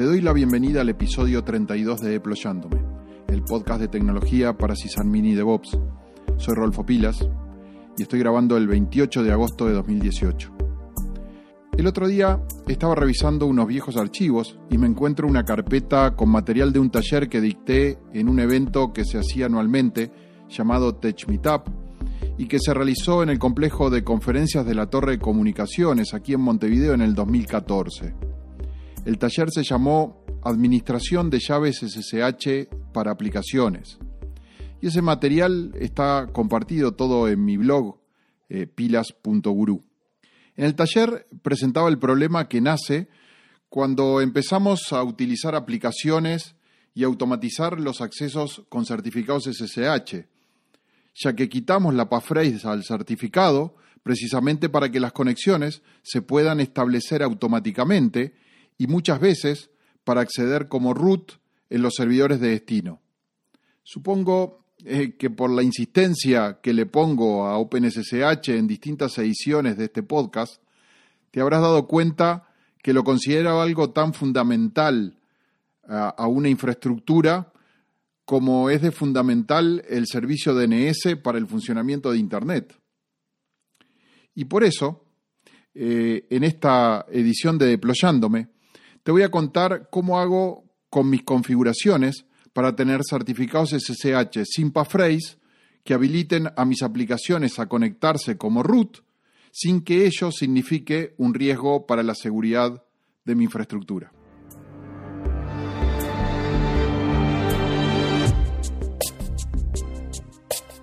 Te doy la bienvenida al episodio 32 de Deployándome, el podcast de tecnología para Sysadmin y DevOps. Soy Rolfo Pilas y estoy grabando el 28 de agosto de 2018. El otro día estaba revisando unos viejos archivos y me encuentro una carpeta con material de un taller que dicté en un evento que se hacía anualmente llamado Tech Meetup y que se realizó en el complejo de conferencias de la Torre de Comunicaciones aquí en Montevideo en el 2014. El taller se llamó Administración de llaves SSH para aplicaciones. Y ese material está compartido todo en mi blog eh, pilas.guru. En el taller presentaba el problema que nace cuando empezamos a utilizar aplicaciones y automatizar los accesos con certificados SSH ya que quitamos la passphrase al certificado precisamente para que las conexiones se puedan establecer automáticamente y muchas veces para acceder como root en los servidores de destino. Supongo eh, que por la insistencia que le pongo a OpenSSH en distintas ediciones de este podcast, te habrás dado cuenta que lo considero algo tan fundamental a una infraestructura como es de fundamental el servicio DNS para el funcionamiento de Internet. Y por eso, eh, en esta edición de Deployándome, te voy a contar cómo hago con mis configuraciones para tener certificados SSH sin passphrase que habiliten a mis aplicaciones a conectarse como root sin que ello signifique un riesgo para la seguridad de mi infraestructura.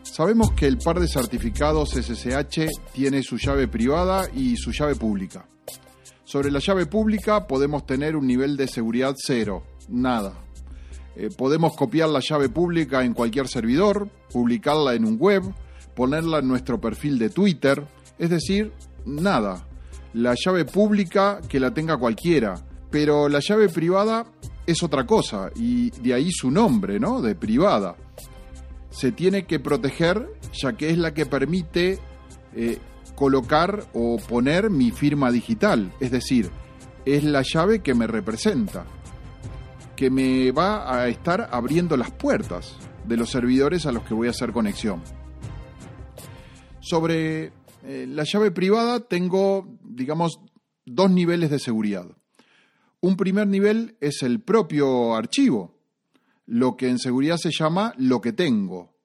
Sabemos que el par de certificados SSH tiene su llave privada y su llave pública. Sobre la llave pública podemos tener un nivel de seguridad cero, nada. Eh, podemos copiar la llave pública en cualquier servidor, publicarla en un web, ponerla en nuestro perfil de Twitter, es decir, nada. La llave pública que la tenga cualquiera, pero la llave privada es otra cosa y de ahí su nombre, ¿no? De privada se tiene que proteger ya que es la que permite eh, colocar o poner mi firma digital, es decir, es la llave que me representa, que me va a estar abriendo las puertas de los servidores a los que voy a hacer conexión. Sobre eh, la llave privada tengo, digamos, dos niveles de seguridad. Un primer nivel es el propio archivo, lo que en seguridad se llama lo que tengo,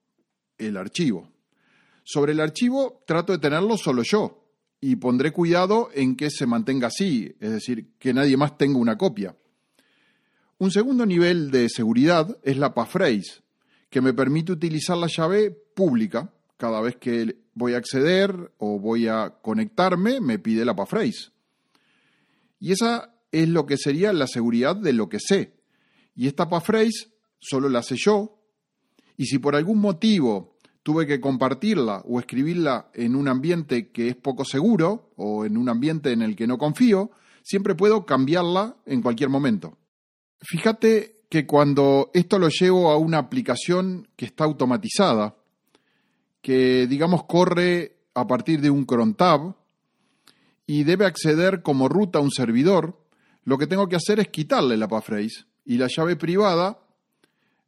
el archivo. Sobre el archivo trato de tenerlo solo yo y pondré cuidado en que se mantenga así, es decir, que nadie más tenga una copia. Un segundo nivel de seguridad es la passphrase, que me permite utilizar la llave pública. Cada vez que voy a acceder o voy a conectarme, me pide la passphrase. Y esa es lo que sería la seguridad de lo que sé. Y esta passphrase solo la sé yo, y si por algún motivo tuve que compartirla o escribirla en un ambiente que es poco seguro o en un ambiente en el que no confío, siempre puedo cambiarla en cualquier momento. Fíjate que cuando esto lo llevo a una aplicación que está automatizada, que digamos corre a partir de un cron tab y debe acceder como ruta a un servidor, lo que tengo que hacer es quitarle la passphrase y la llave privada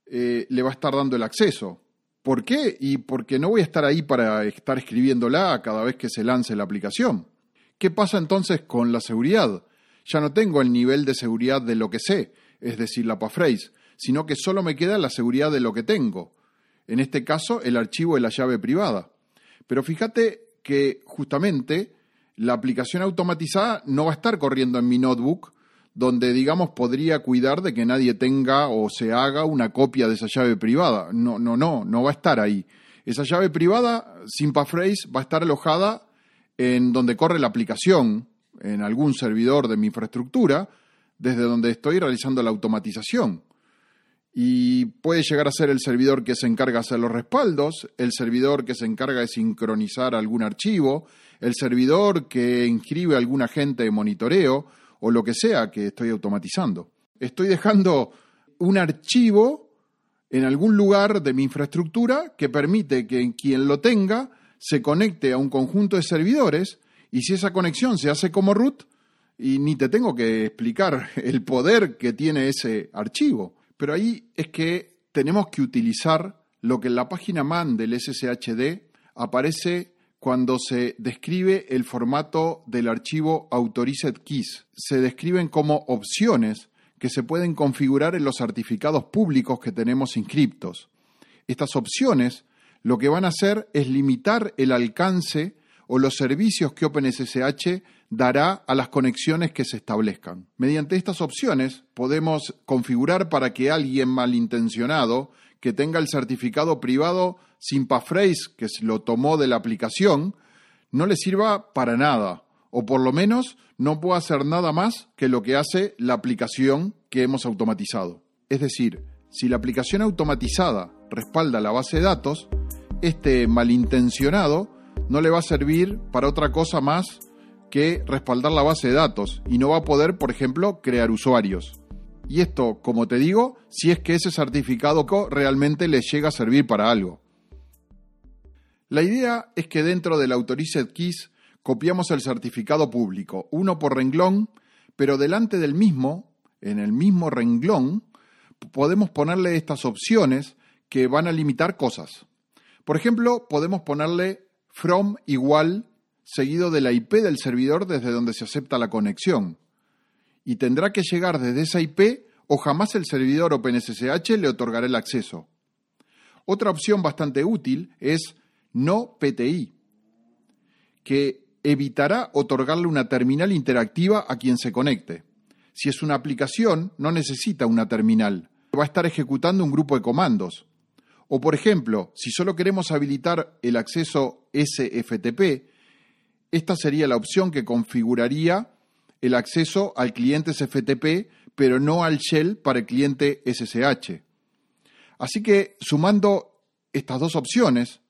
eh, le va a estar dando el acceso. ¿Por qué? Y porque no voy a estar ahí para estar escribiéndola cada vez que se lance la aplicación. ¿Qué pasa entonces con la seguridad? Ya no tengo el nivel de seguridad de lo que sé, es decir, la passphrase, sino que solo me queda la seguridad de lo que tengo. En este caso, el archivo de la llave privada. Pero fíjate que justamente la aplicación automatizada no va a estar corriendo en mi notebook, donde, digamos, podría cuidar de que nadie tenga o se haga una copia de esa llave privada. No, no, no, no va a estar ahí. Esa llave privada, sin va a estar alojada en donde corre la aplicación, en algún servidor de mi infraestructura, desde donde estoy realizando la automatización. Y puede llegar a ser el servidor que se encarga de hacer los respaldos, el servidor que se encarga de sincronizar algún archivo, el servidor que inscribe algún agente de monitoreo, o lo que sea que estoy automatizando. Estoy dejando un archivo en algún lugar de mi infraestructura que permite que quien lo tenga se conecte a un conjunto de servidores y si esa conexión se hace como root, y ni te tengo que explicar el poder que tiene ese archivo. Pero ahí es que tenemos que utilizar lo que en la página MAN del SSHD aparece cuando se describe el formato del archivo Authorized Keys. Se describen como opciones que se pueden configurar en los certificados públicos que tenemos inscriptos. Estas opciones lo que van a hacer es limitar el alcance o los servicios que OpenSSH dará a las conexiones que se establezcan. Mediante estas opciones podemos configurar para que alguien malintencionado que tenga el certificado privado passphrase que lo tomó de la aplicación no le sirva para nada o por lo menos no pueda hacer nada más que lo que hace la aplicación que hemos automatizado. Es decir, si la aplicación automatizada respalda la base de datos, este malintencionado no le va a servir para otra cosa más que respaldar la base de datos y no va a poder, por ejemplo, crear usuarios. Y esto, como te digo, si es que ese certificado realmente le llega a servir para algo. La idea es que dentro del Authorized Keys copiamos el certificado público, uno por renglón, pero delante del mismo, en el mismo renglón, podemos ponerle estas opciones que van a limitar cosas. Por ejemplo, podemos ponerle from igual seguido de la IP del servidor desde donde se acepta la conexión. Y tendrá que llegar desde esa IP o jamás el servidor OpenSSH le otorgará el acceso. Otra opción bastante útil es no PTI, que evitará otorgarle una terminal interactiva a quien se conecte. Si es una aplicación, no necesita una terminal. Va a estar ejecutando un grupo de comandos. O por ejemplo, si solo queremos habilitar el acceso SFTP, esta sería la opción que configuraría el acceso al cliente SFTP, pero no al shell para el cliente SSH. Así que sumando estas dos opciones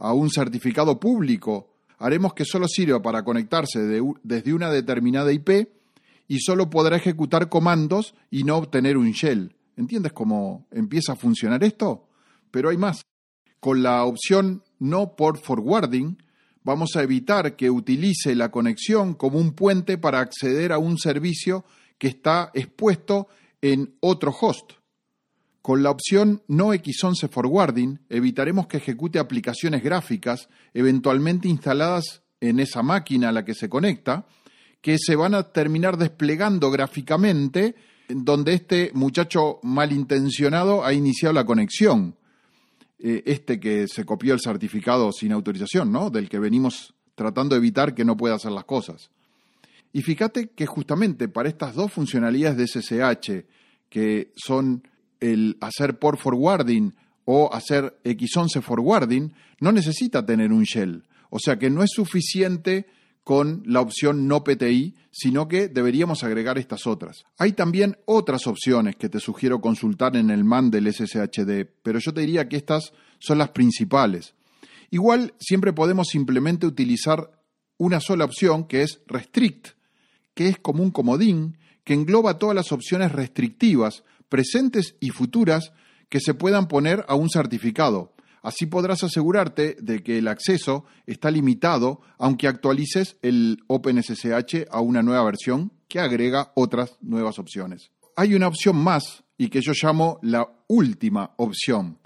a un certificado público, haremos que solo sirva para conectarse desde una determinada IP y solo podrá ejecutar comandos y no obtener un shell. ¿Entiendes cómo empieza a funcionar esto? Pero hay más. Con la opción no por forwarding, vamos a evitar que utilice la conexión como un puente para acceder a un servicio que está expuesto en otro host. Con la opción no X11 Forwarding evitaremos que ejecute aplicaciones gráficas eventualmente instaladas en esa máquina a la que se conecta, que se van a terminar desplegando gráficamente donde este muchacho malintencionado ha iniciado la conexión. Eh, este que se copió el certificado sin autorización, ¿no? Del que venimos tratando de evitar que no pueda hacer las cosas. Y fíjate que justamente para estas dos funcionalidades de SSH, que son el hacer por forwarding o hacer X11 forwarding, no necesita tener un shell. O sea que no es suficiente con la opción no PTI, sino que deberíamos agregar estas otras. Hay también otras opciones que te sugiero consultar en el MAN del SSHD, pero yo te diría que estas son las principales. Igual siempre podemos simplemente utilizar una sola opción que es restrict, que es como un comodín que engloba todas las opciones restrictivas, presentes y futuras, que se puedan poner a un certificado. Así podrás asegurarte de que el acceso está limitado aunque actualices el OpenSSH a una nueva versión que agrega otras nuevas opciones. Hay una opción más y que yo llamo la última opción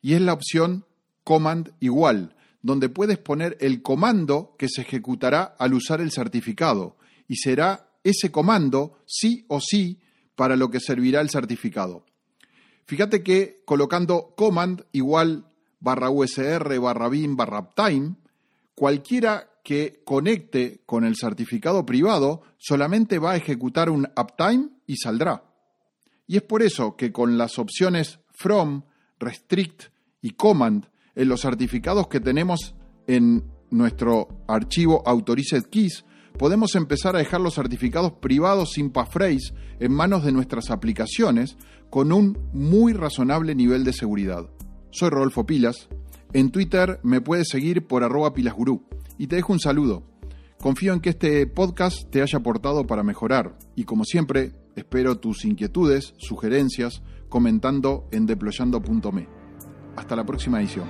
y es la opción command igual, donde puedes poner el comando que se ejecutará al usar el certificado y será ese comando sí o sí para lo que servirá el certificado. Fíjate que colocando command igual barra USR, barra BIM, barra uptime, cualquiera que conecte con el certificado privado solamente va a ejecutar un uptime y saldrá. Y es por eso que con las opciones from, restrict y command en los certificados que tenemos en nuestro archivo Authorized Keys, podemos empezar a dejar los certificados privados sin passphrase en manos de nuestras aplicaciones con un muy razonable nivel de seguridad. Soy Rodolfo Pilas. En Twitter me puedes seguir por arroba pilasgurú. Y te dejo un saludo. Confío en que este podcast te haya aportado para mejorar. Y como siempre, espero tus inquietudes, sugerencias, comentando en deployando.me. Hasta la próxima edición.